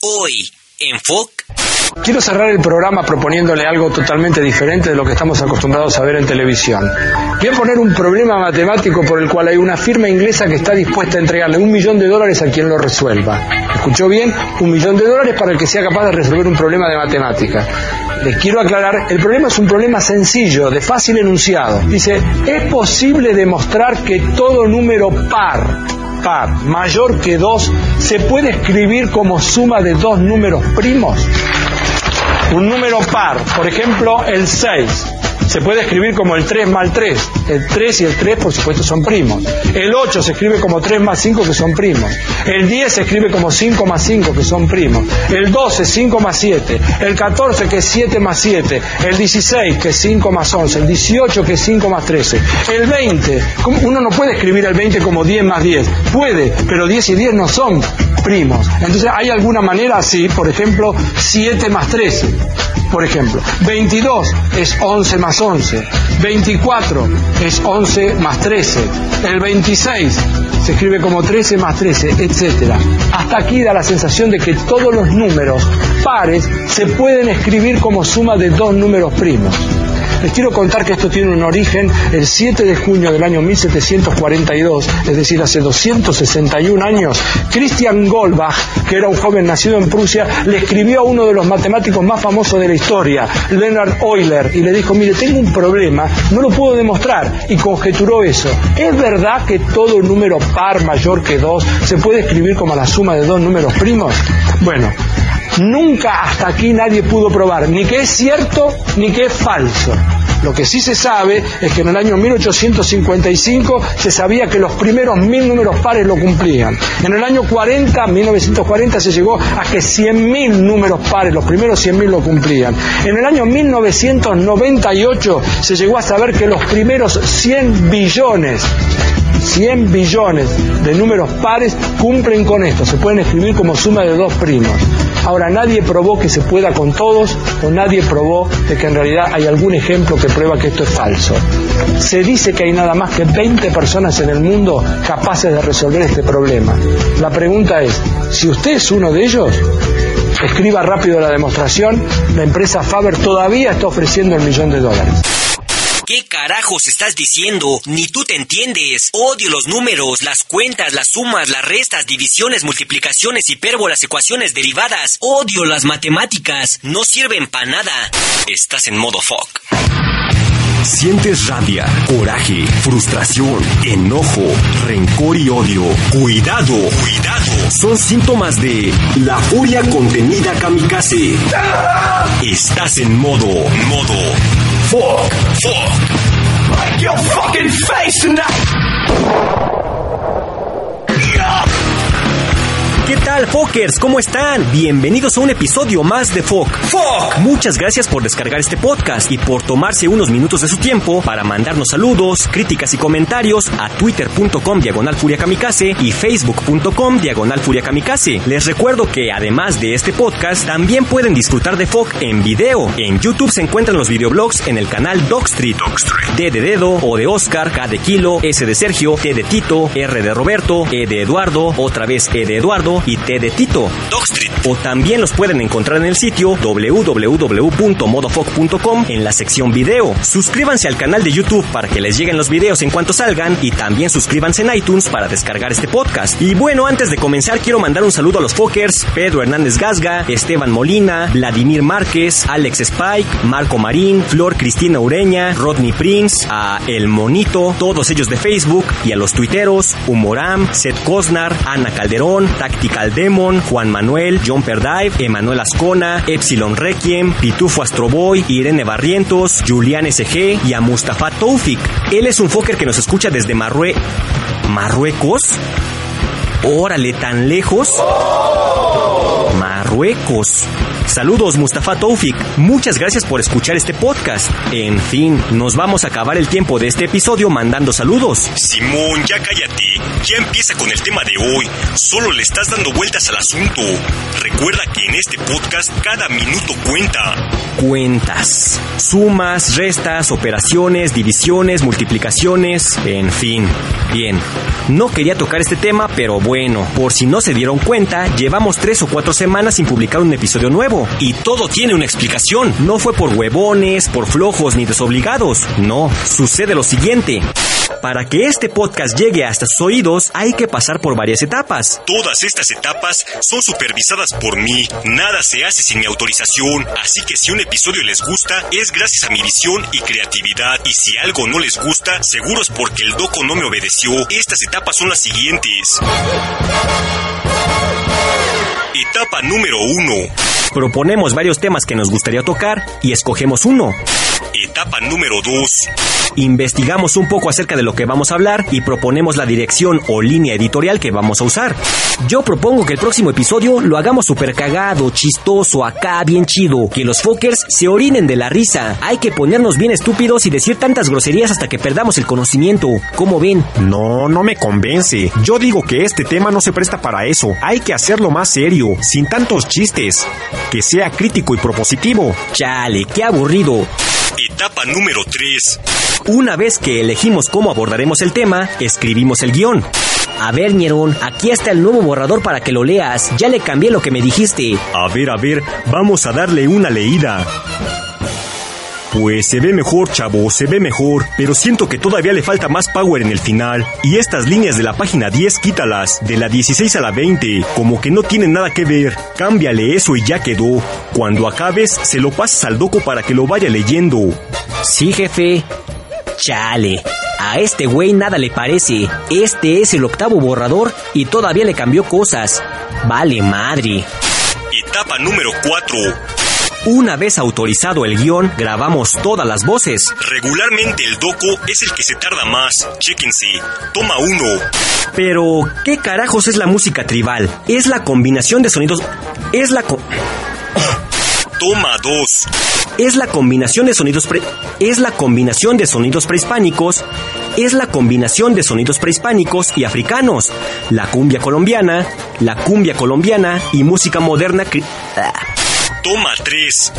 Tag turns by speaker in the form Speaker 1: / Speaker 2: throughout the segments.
Speaker 1: Hoy, en FOC,
Speaker 2: Quiero cerrar el programa proponiéndole algo totalmente diferente de lo que estamos acostumbrados a ver en televisión. Voy a poner un problema matemático por el cual hay una firma inglesa que está dispuesta a entregarle un millón de dólares a quien lo resuelva. ¿Escuchó bien? Un millón de dólares para el que sea capaz de resolver un problema de matemática. Les quiero aclarar, el problema es un problema sencillo, de fácil enunciado. Dice, ¿es posible demostrar que todo número par par mayor que 2 se puede escribir como suma de dos números primos? Un número par, por ejemplo, el 6, se puede escribir como el 3 más 3. El 3 y el 3, por supuesto, son primos. El 8 se escribe como 3 más 5, que son primos. El 10 se escribe como 5 más 5, que son primos. El 12, 5 más 7. El 14, que es 7 más 7. El 16, que es 5 más 11. El 18, que es 5 más 13. El 20, ¿cómo? uno no puede escribir el 20 como 10 más 10. Puede, pero 10 y 10 no son primos. Entonces, ¿hay alguna manera así? Por ejemplo, 7 más 13 por ejemplo. 22 es 11 más 11. 24 es 11 más 13. El 26 se escribe como 13 más 13, etc. Hasta aquí da la sensación de que todos los números pares se pueden escribir como suma de dos números primos. Les quiero contar que esto tiene un origen el 7 de junio del año 1742, es decir, hace 261 años. Christian Goldbach, que era un joven nacido en Prusia, le escribió a uno de los matemáticos más famosos de la historia, Leonard Euler, y le dijo, mire, tengo un problema, no lo puedo demostrar, y conjeturó eso. ¿Es verdad que todo número par mayor que 2 se puede escribir como la suma de dos números primos? Bueno, Nunca hasta aquí nadie pudo probar ni que es cierto ni que es falso. Lo que sí se sabe es que en el año 1855 se sabía que los primeros mil números pares lo cumplían. En el año 40, 1940, se llegó a que 100.000 números pares, los primeros 100.000 lo cumplían. En el año 1998 se llegó a saber que los primeros 100 billones 100 billones de números pares cumplen con esto, se pueden escribir como suma de dos primos. Ahora, nadie probó que se pueda con todos o nadie probó de que en realidad hay algún ejemplo que prueba que esto es falso. Se dice que hay nada más que 20 personas en el mundo capaces de resolver este problema. La pregunta es, si usted es uno de ellos, escriba rápido la demostración, la empresa Faber todavía está ofreciendo el millón de dólares.
Speaker 1: ¿Qué carajos estás diciendo? Ni tú te entiendes. Odio los números, las cuentas, las sumas, las restas, divisiones, multiplicaciones, hipérbolas, ecuaciones derivadas. Odio las matemáticas. No sirven para nada. Estás en modo fuck.
Speaker 3: Sientes rabia, coraje, frustración, enojo, rencor y odio. Cuidado, cuidado. Son síntomas de la furia contenida kamikaze. Estás en modo, modo. Fuck, fuck. Break your fucking face tonight.
Speaker 4: ¿Qué tal, Fokers? ¿Cómo están? Bienvenidos a un episodio más de Fok. ¡Fok! Muchas gracias por descargar este podcast y por tomarse unos minutos de su tiempo para mandarnos saludos, críticas y comentarios a twitter.com diagonal kamikaze y facebook.com diagonal kamikaze. Les recuerdo que además de este podcast, también pueden disfrutar de Fok en video. En YouTube se encuentran los videoblogs en el canal Dogstreet. D de dedo, O de Oscar, K de kilo, S de Sergio, T de Tito, R de Roberto, E de Eduardo, otra vez E de Eduardo y T de Tito.
Speaker 1: Dogstreet.
Speaker 4: O también los pueden encontrar en el sitio www.modofoc.com en la sección video. Suscríbanse al canal de YouTube para que les lleguen los videos en cuanto salgan y también suscríbanse en iTunes para descargar este podcast. Y bueno, antes de comenzar quiero mandar un saludo a los Fokers, Pedro Hernández Gasga, Esteban Molina, Vladimir Márquez, Alex Spike, Marco Marín, Flor Cristina Ureña, Rodney Prince, a El Monito, todos ellos de Facebook y a los tuiteros, Humoram, Seth Cosnar, Ana Calderón, Tactical Demon, Juan Manuel, John Perdive, Emanuel Ascona, Epsilon Requiem, Pitufo Astroboy, Irene Barrientos, Julián SG y a Mustafa Toufik. Él es un Fokker que nos escucha desde Marrue... ¿Marruecos? Órale, tan lejos. Marruecos. Saludos Mustafa Toufik, muchas gracias por escuchar este podcast. En fin, nos vamos a acabar el tiempo de este episodio mandando saludos.
Speaker 3: Simón, ya cállate, ya empieza con el tema de hoy, solo le estás dando vueltas al asunto. Recuerda que en este podcast cada minuto cuenta.
Speaker 4: Cuentas, sumas, restas, operaciones, divisiones, multiplicaciones, en fin. Bien, no quería tocar este tema, pero bueno, por si no se dieron cuenta, llevamos tres o cuatro semanas sin publicar un episodio nuevo. Y todo tiene una explicación. No fue por huevones, por flojos ni desobligados. No, sucede lo siguiente. Para que este podcast llegue hasta sus oídos hay que pasar por varias etapas.
Speaker 3: Todas estas etapas son supervisadas por mí. Nada se hace sin mi autorización. Así que si un episodio les gusta, es gracias a mi visión y creatividad. Y si algo no les gusta, seguro es porque el doco no me obedeció. Estas etapas son las siguientes. Etapa número 1.
Speaker 4: Proponemos varios temas que nos gustaría tocar y escogemos uno.
Speaker 3: Etapa número 2.
Speaker 4: Investigamos un poco acerca de lo que vamos a hablar y proponemos la dirección o línea editorial que vamos a usar. Yo propongo que el próximo episodio lo hagamos super cagado, chistoso, acá, bien chido. Que los fuckers se orinen de la risa. Hay que ponernos bien estúpidos y decir tantas groserías hasta que perdamos el conocimiento. ¿Cómo ven?
Speaker 5: No, no me convence. Yo digo que este tema no se presta para eso. Hay que hacerlo más serio, sin tantos chistes. Que sea crítico y propositivo.
Speaker 4: Chale, qué aburrido.
Speaker 3: Etapa número 3.
Speaker 4: Una vez que elegimos cómo abordaremos el tema, escribimos el guion. A ver, Ñerón, aquí está el nuevo borrador para que lo leas. Ya le cambié lo que me dijiste.
Speaker 5: A ver, a ver, vamos a darle una leída. Pues se ve mejor, chavo, se ve mejor, pero siento que todavía le falta más power en el final. Y estas líneas de la página 10 quítalas, de la 16 a la 20, como que no tienen nada que ver. Cámbiale eso y ya quedó. Cuando acabes, se lo pasas al doco para que lo vaya leyendo.
Speaker 4: Sí, jefe. Chale. A este güey nada le parece. Este es el octavo borrador y todavía le cambió cosas. Vale madre.
Speaker 3: Etapa número 4.
Speaker 4: Una vez autorizado el guion, grabamos todas las voces.
Speaker 3: Regularmente el doco es el que se tarda más. Chéquense. Toma uno.
Speaker 4: Pero, ¿qué carajos es la música tribal? Es la combinación de sonidos... Es la... co-
Speaker 3: Toma dos.
Speaker 4: es la combinación de sonidos pre... es la combinación de sonidos prehispánicos, es la combinación de sonidos prehispánicos y africanos, la cumbia colombiana, la cumbia colombiana y música moderna cri- Ah.
Speaker 3: Toma tres.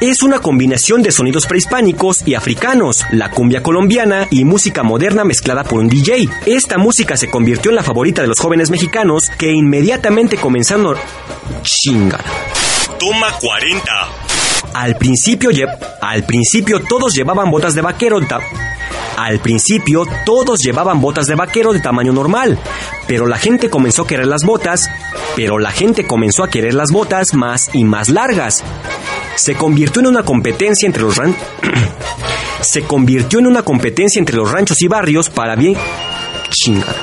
Speaker 4: Es una combinación de sonidos prehispánicos y africanos, la cumbia colombiana y música moderna mezclada por un DJ. Esta música se convirtió en la favorita de los jóvenes mexicanos que inmediatamente comenzaron... Chingada.
Speaker 3: Toma 40.
Speaker 4: Al principio, al principio todos llevaban botas de vaquero Al principio todos llevaban botas de vaquero de tamaño normal, pero la gente comenzó a querer las botas, pero la gente comenzó a querer las botas más y más largas. Se convirtió en una competencia entre los ran- Se convirtió en una competencia entre los ranchos y barrios para bien chingada.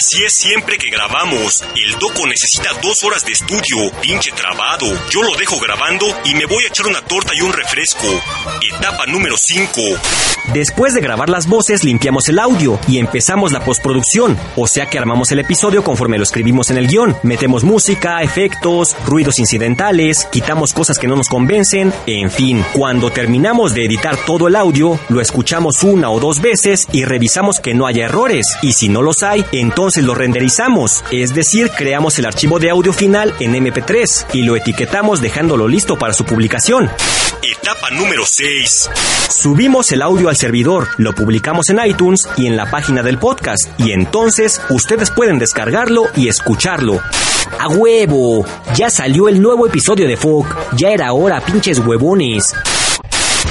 Speaker 3: Así es siempre que grabamos. El doco necesita dos horas de estudio. Pinche trabado. Yo lo dejo grabando y me voy a echar una torta y un refresco. Etapa número 5.
Speaker 4: Después de grabar las voces, limpiamos el audio y empezamos la postproducción, o sea que armamos el episodio conforme lo escribimos en el guion. Metemos música, efectos, ruidos incidentales, quitamos cosas que no nos convencen, en fin. Cuando terminamos de editar todo el audio, lo escuchamos una o dos veces y revisamos que no haya errores, y si no los hay, entonces lo renderizamos, es decir, creamos el archivo de audio final en MP3 y lo etiquetamos dejándolo listo para su publicación.
Speaker 3: Etapa número 6.
Speaker 4: Subimos el audio al servidor, lo publicamos en iTunes y en la página del podcast, y entonces ustedes pueden descargarlo y escucharlo. ¡A huevo! Ya salió el nuevo episodio de Folk. Ya era hora, pinches huevones.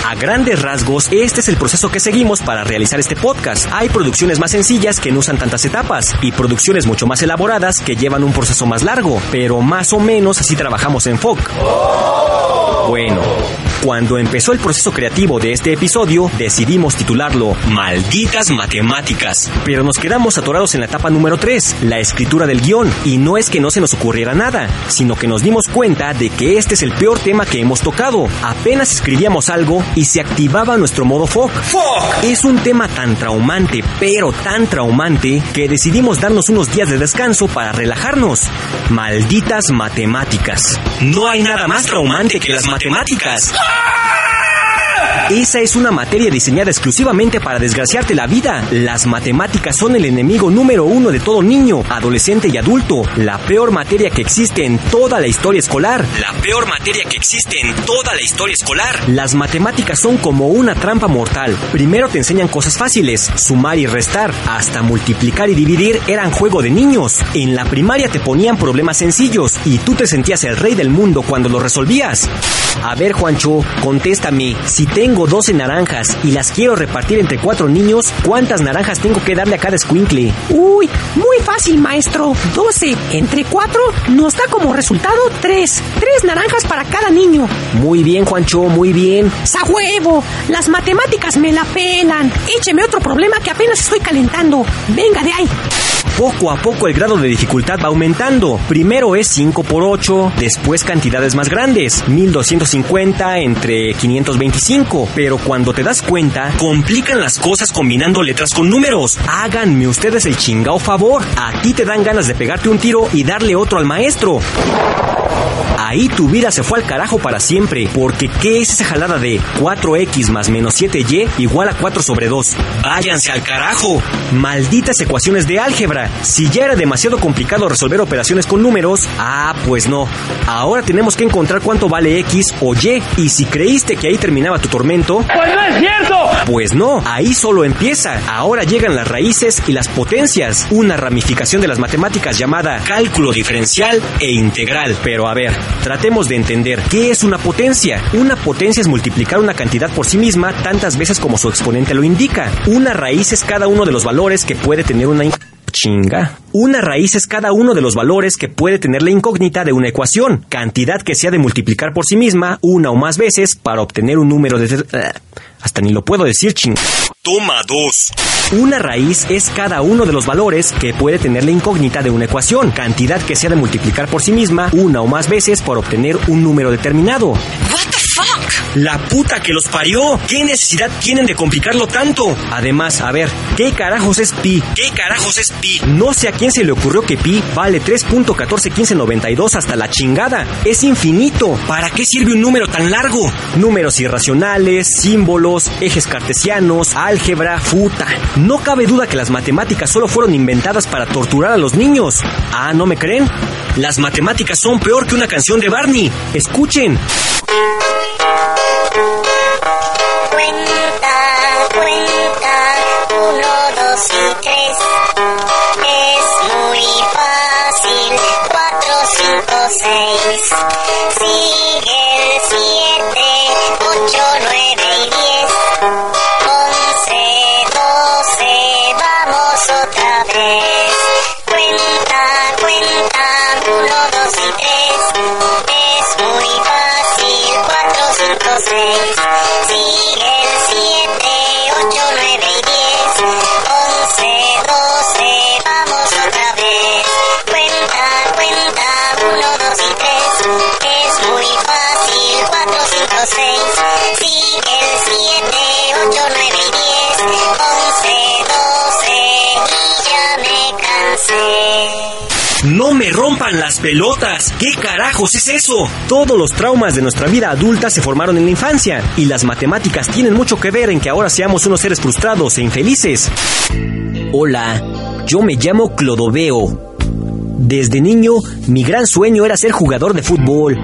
Speaker 4: A grandes rasgos, este es el proceso que seguimos para realizar este podcast. Hay producciones más sencillas que no usan tantas etapas y producciones mucho más elaboradas que llevan un proceso más largo, pero más o menos así trabajamos en FOC. Bueno, Cuando empezó el proceso creativo de este episodio, decidimos titularlo Malditas Matemáticas. Pero nos quedamos atorados en la etapa número 3, la escritura del guion. Y no es que no se nos ocurriera nada, sino que nos dimos cuenta de que este es el peor tema que hemos tocado. Apenas escribíamos algo y se activaba nuestro modo FOC.
Speaker 1: ¡Fuck!
Speaker 4: Es un tema tan traumante, pero tan traumante, que decidimos darnos unos días de descanso para relajarnos. Malditas matemáticas.
Speaker 1: No hay nada más traumante que las matemáticas.
Speaker 4: Esa es una materia diseñada exclusivamente para desgraciarte la vida. Las matemáticas son el enemigo número uno de todo niño, adolescente y adulto. La peor materia que existe en toda la historia escolar.
Speaker 1: La peor materia que existe en toda la historia escolar.
Speaker 4: Las matemáticas son como una trampa mortal. Primero te enseñan cosas fáciles, sumar y restar, hasta multiplicar y dividir eran juego de niños. En la primaria te ponían problemas sencillos y tú te sentías el rey del mundo cuando lo resolvías. A ver, Juancho, contéstame, si tengo 12 naranjas y las quiero repartir entre cuatro niños, ¿cuántas naranjas tengo que darle a cada escuincle?
Speaker 6: Uy, muy fácil, maestro. 12 entre 4 nos da como resultado 3. 3 naranjas para cada niño.
Speaker 4: Muy bien, Juancho, muy bien.
Speaker 6: ¡Sa huevo! Las matemáticas me la pelan. Écheme otro problema que apenas estoy calentando. Venga de ahí.
Speaker 4: Poco a poco el grado de dificultad va aumentando. Primero es 5 por 8, después cantidades más grandes, 1250 entre 525. Pero cuando te das cuenta,
Speaker 1: Complican las cosas combinando letras con números.
Speaker 4: háganme ustedes el chingao favor. A ti te dan ganas de pegarte un tiro y darle otro al maestro. Ahí tu vida se fue al carajo para siempre, porque ¿qué es esa jalada de 4x más menos 7y igual a 4 sobre 2?
Speaker 1: Váyanse al carajo.
Speaker 4: Malditas ecuaciones de álgebra. Si ya era demasiado complicado resolver operaciones con números, ah, pues no. Ahora tenemos que encontrar cuánto vale x o y. Y si creíste que ahí terminaba tu tormento,
Speaker 2: Pues no es cierto.
Speaker 4: Pues no, ahí solo empieza. Ahora llegan las raíces y las potencias, una ramificación de las matemáticas llamada
Speaker 1: Cálculo diferencial e integral.
Speaker 4: Pero a ver, tratemos de entender qué es una potencia. Una potencia es multiplicar una cantidad por sí misma tantas veces como su exponente lo indica. Una raíz es cada uno de los valores que puede tener una in- Chinga. Una raíz es cada uno de los valores que puede tener la incógnita de una ecuación, cantidad que se ha de multiplicar por sí misma una o más veces para obtener un número de... Hasta ni lo puedo decir, ching.
Speaker 3: Toma dos.
Speaker 4: Una raíz es cada uno de los valores que puede tener la incógnita de una ecuación, cantidad que se ha de multiplicar por sí misma una o más veces por obtener un número determinado.
Speaker 1: What the fuck? La puta que los parió. ¿Qué necesidad tienen de complicarlo tanto?
Speaker 4: Además, a ver, ¿qué carajos es pi?
Speaker 1: ¿Qué carajos es pi?
Speaker 4: No sé a quién se le ocurrió que pi vale 3.141592 hasta la chingada. Es infinito.
Speaker 1: ¿Para qué sirve un número tan largo?
Speaker 4: Números irracionales, símbolos, ejes cartesianos, álgebra, futa. No cabe duda que las matemáticas solo fueron inventadas para torturar a los niños. Ah, ¿no me creen?
Speaker 1: Las matemáticas son peor que una canción de Barney.
Speaker 4: Escuchen.
Speaker 7: Cuenta, cuenta, uno, dos y tres. Es muy fácil, cuatro, cinco, seis. Sigue siete, seis. Sigue el siete, ocho, nueve y diez. Once, doce, vamos otra vez. Cuenta, cuenta, uno, dos y tres. Es muy fácil, cuatro, cinco, seis.
Speaker 1: No me rompan las pelotas. ¿Qué carajos es eso?
Speaker 4: Todos los traumas de nuestra vida adulta se formaron en la infancia y las matemáticas tienen mucho que ver en que ahora seamos unos seres frustrados e infelices. Hola, yo me llamo Clodoveo. Desde niño, mi gran sueño era ser jugador de fútbol.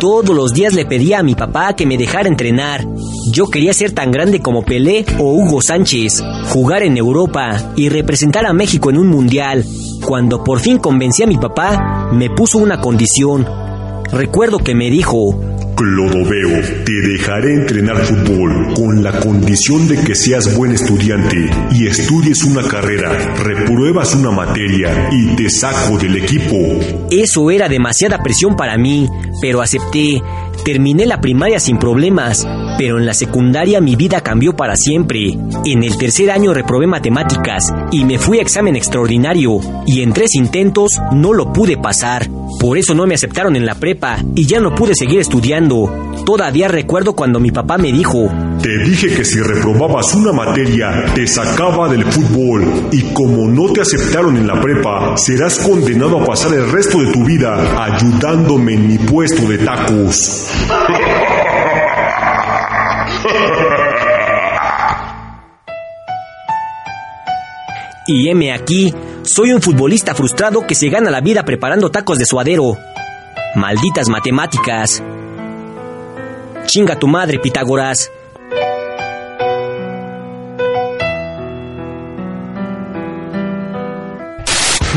Speaker 4: Todos los días le pedía a mi papá que me dejara entrenar. Yo quería ser tan grande como Pelé o Hugo Sánchez, jugar en Europa y representar a México en un mundial. Cuando por fin convencí a mi papá, me puso una condición. Recuerdo que me dijo,
Speaker 5: Clodoveo, te dejaré entrenar fútbol con la condición de que seas buen estudiante y estudies una carrera, repruebas una materia y te saco del equipo.
Speaker 4: Eso era demasiada presión para mí, pero acepté. Terminé la primaria sin problemas, pero en la secundaria mi vida cambió para siempre. En el tercer año reprobé matemáticas y me fui a examen extraordinario, y en tres intentos no lo pude pasar. Por eso no me aceptaron en la prepa y ya no pude seguir estudiando. Todavía recuerdo cuando mi papá me dijo,
Speaker 5: Te dije que si reprobabas una materia, te sacaba del fútbol y como no te aceptaron en la prepa, serás condenado a pasar el resto de tu vida ayudándome en mi puesto de tacos.
Speaker 4: Y heme aquí, soy un futbolista frustrado que se gana la vida preparando tacos de suadero. Malditas matemáticas. Chinga tu madre, Pitágoras.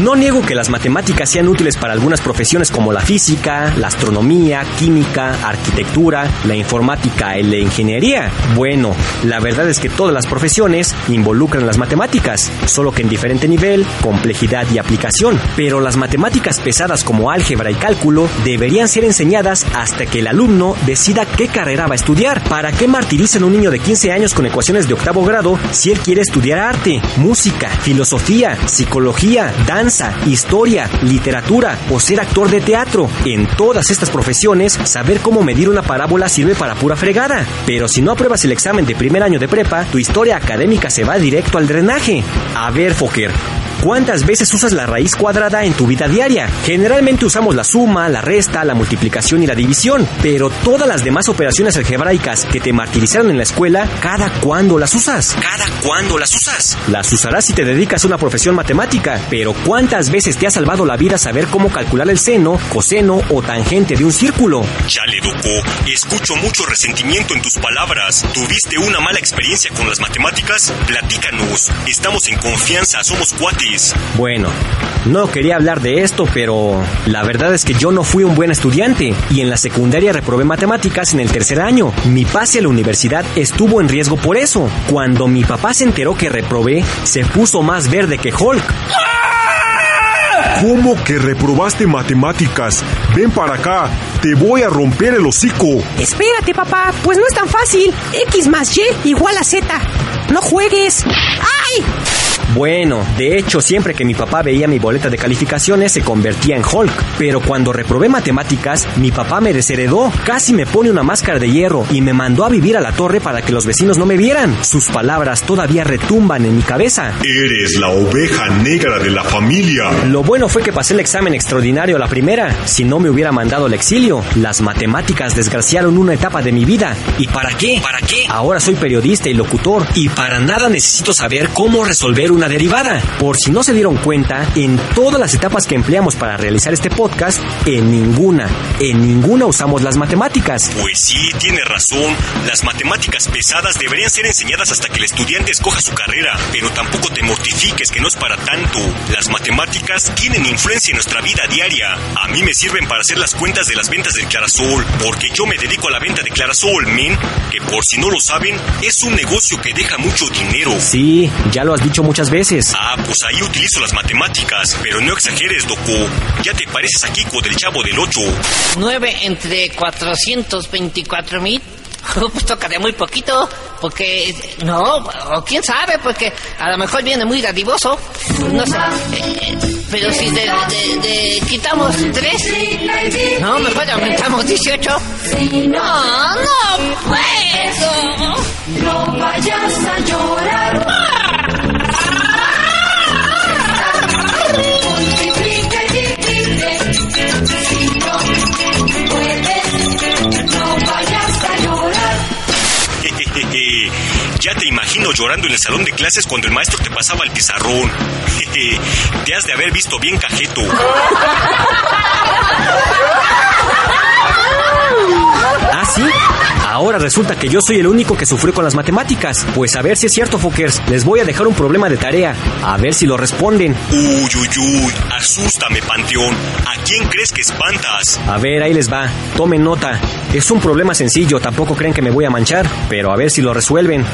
Speaker 4: No niego que las matemáticas sean útiles para algunas profesiones como la física, la astronomía, química, arquitectura, la informática y la ingeniería. Bueno, la verdad es que todas las profesiones involucran las matemáticas, solo que en diferente nivel, complejidad y aplicación. Pero las matemáticas pesadas como álgebra y cálculo deberían ser enseñadas hasta que el alumno decida qué carrera va a estudiar. ¿Para qué martirizan a un niño de 15 años con ecuaciones de octavo grado si él quiere estudiar arte, música, filosofía, psicología, danza? Historia, literatura o ser actor de teatro. En todas estas profesiones, saber cómo medir una parábola sirve para pura fregada. Pero si no apruebas el examen de primer año de prepa, tu historia académica se va directo al drenaje. A ver, Fokker, ¿Cuántas veces usas la raíz cuadrada en tu vida diaria? Generalmente usamos la suma, la resta, la multiplicación y la división, pero todas las demás operaciones algebraicas que te martirizaron en la escuela, ¿cada cuándo las usas? ¿Cada cuándo las usas? Las usarás si te dedicas a una profesión matemática, pero ¿cuántas veces te ha salvado la vida saber cómo calcular el seno, coseno o tangente de un círculo?
Speaker 3: Chale, Doco, escucho mucho resentimiento en tus palabras. ¿Tuviste una mala experiencia con las matemáticas? Platícanos. Estamos en confianza, somos cuates.
Speaker 4: Bueno, no quería hablar de esto, pero la verdad es que yo no fui un buen estudiante y en la secundaria reprobé matemáticas en el tercer año. Mi pase a la universidad estuvo en riesgo por eso. Cuando mi papá se enteró que reprobé, se puso más verde que Hulk.
Speaker 5: ¿Cómo que reprobaste matemáticas? Ven para acá, te voy a romper el hocico.
Speaker 6: Espérate, papá, pues no es tan fácil. X más Y igual a Z. No juegues. ¡Ay!
Speaker 4: Bueno, de hecho, siempre que mi papá veía mi boleta de calificaciones se convertía en Hulk. Pero cuando reprobé matemáticas, mi papá me desheredó. Casi me pone una máscara de hierro y me mandó a vivir a la torre para que los vecinos no me vieran. Sus palabras todavía retumban en mi cabeza.
Speaker 5: Eres la oveja negra de la familia.
Speaker 4: Lo bueno fue que pasé el examen extraordinario a la primera. Si no me hubiera mandado al exilio, las matemáticas desgraciaron una etapa de mi vida. ¿Y para qué? ¿Para qué? Ahora soy periodista y locutor y para nada necesito saber cómo resolver una derivada. Por si no se dieron cuenta, en todas las etapas que empleamos para realizar este podcast, en ninguna, en ninguna usamos las matemáticas.
Speaker 3: Pues sí, tiene razón. Las matemáticas pesadas deberían ser enseñadas hasta que el estudiante escoja su carrera, pero tampoco te mortifiques que no es para tanto. Las matemáticas tienen influencia en nuestra vida diaria. A mí me sirven para hacer las cuentas de las ventas del Clarasol, porque yo me dedico a la venta de Clarasol, men, que por si no lo saben, es un negocio que deja mucho dinero.
Speaker 4: Sí, ya lo has dicho muchas veces.
Speaker 3: Ah, pues ahí utilizo las matemáticas, pero no exageres, Doco. Ya te pareces a Kiko del Chavo del 8.
Speaker 8: 9 entre 424 mil. Pues tocaría muy poquito, porque no, o quién sabe, porque a lo mejor viene muy dadivoso. No sé, eh, eh, pero si de, de- de- quitamos 3, no, mejor le aumentamos 18. No, no puedo.
Speaker 9: No vayas a llorar.
Speaker 3: Ya te imagino llorando en el salón de clases cuando el maestro te pasaba el pizarrón. te has de haber visto bien cajeto.
Speaker 4: Ahora resulta que yo soy el único que sufrió con las matemáticas. Pues a ver si es cierto, Fokers. Les voy a dejar un problema de tarea. A ver si lo responden.
Speaker 3: Uy, uy, uy, asústame, Panteón. ¿A quién crees que espantas?
Speaker 4: A ver, ahí les va. Tomen nota. Es un problema sencillo, tampoco creen que me voy a manchar, pero a ver si lo resuelven.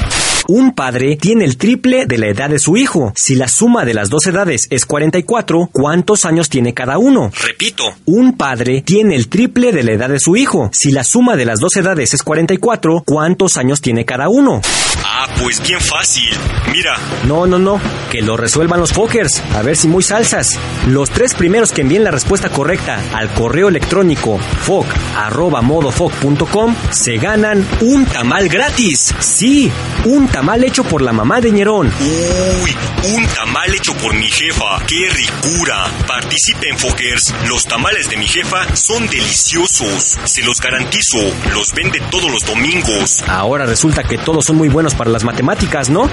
Speaker 4: Un padre tiene el triple de la edad de su hijo. Si la suma de las dos edades es 44, ¿cuántos años tiene cada uno?
Speaker 3: Repito,
Speaker 4: Un padre tiene el triple de la edad de su hijo. Si la suma de las dos edades es 44, ¿cuántos años tiene cada uno?
Speaker 3: ah, pues bien fácil. Mira,
Speaker 4: No, no, no. Que lo resuelvan los Fokers. A ver si muy salsas. Los tres primeros que envíen la respuesta correcta al correo electrónico foc.modofoc.com se ganan un tamal gratis. Sí, un tamal hecho por la mamá de Ñerón.
Speaker 3: uy, un tamal hecho por mi jefa. ¡Qué ricura! Participen, Fokers. Los tamales de mi jefa son deliciosos. Se los garantizo. Los vende todos los domingos.
Speaker 4: Ahora resulta que todos son muy buenos para las matemáticas, ¿no?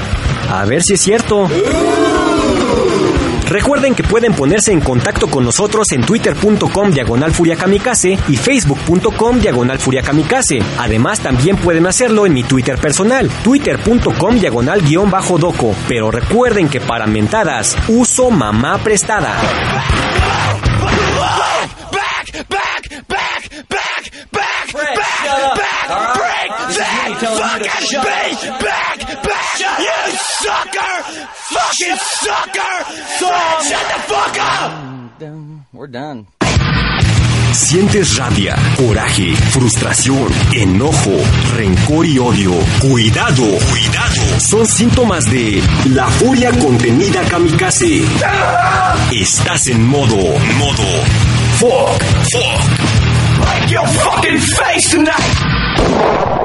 Speaker 4: A ver si es cierto. Recuerden que pueden ponerse en contacto con nosotros en twitter.com diagonal furiakamikaze y facebook.com diagonal furiakamikaze. Además también pueden hacerlo en mi Twitter personal, twitter.com diagonal guion bajo doco. Pero recuerden que para mentadas uso mamá prestada.
Speaker 5: Sientes rabia, coraje, frustración, enojo, rencor y odio. Cuidado, cuidado. Son síntomas de la furia contenida kamikaze. Estás en modo, modo. Fuck, fuck. Break your fucking face tonight.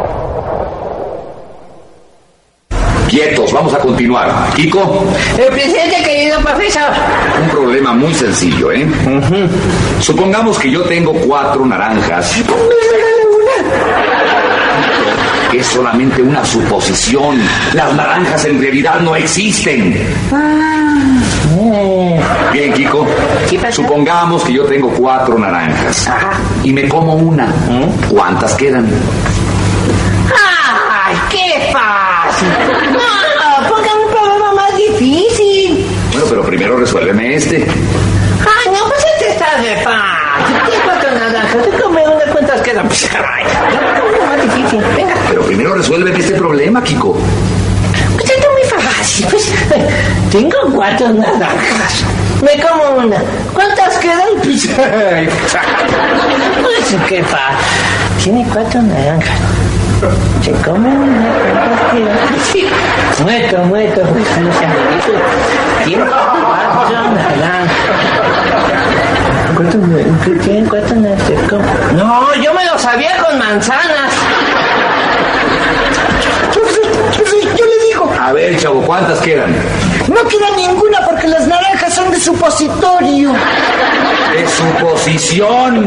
Speaker 10: Quietos, vamos a continuar. Kiko,
Speaker 8: El presidente, querido profesor.
Speaker 10: un problema muy sencillo, ¿eh? Supongamos que yo tengo cuatro naranjas. Es solamente una suposición. Las naranjas en realidad no existen. Bien, Kiko. Supongamos que yo tengo cuatro naranjas. Y me como una. ¿Cuántas quedan?
Speaker 8: ¡Ay, qué fácil! No, pongan un problema más difícil.
Speaker 10: Bueno, pero primero resuélveme este.
Speaker 8: Ay, no, pues este está de fácil. Tienes cuatro naranjas, te come una, ¿cuántas quedan? Pues, ay, no, más difícil. Venga,
Speaker 10: Pero primero resuélveme este problema, Kiko.
Speaker 8: pues esto es muy fácil. Pues, tengo cuatro naranjas. Me como una. ¿Cuántas quedan? Pues, ay, pues qué fácil. Tiene cuatro naranjas. Se come una. Sí, muerto, muerto, pues no se amiguito. Tiene cuatro naranjas. ¿Cuántos me- tienen cuatro naranjas? Come- No, yo me lo sabía con manzanas.
Speaker 11: Yo le digo,
Speaker 10: A ver, chavo, ¿cuántas quedan?
Speaker 11: no queda ninguna porque las naranjas son de supositorio.
Speaker 10: Es suposición.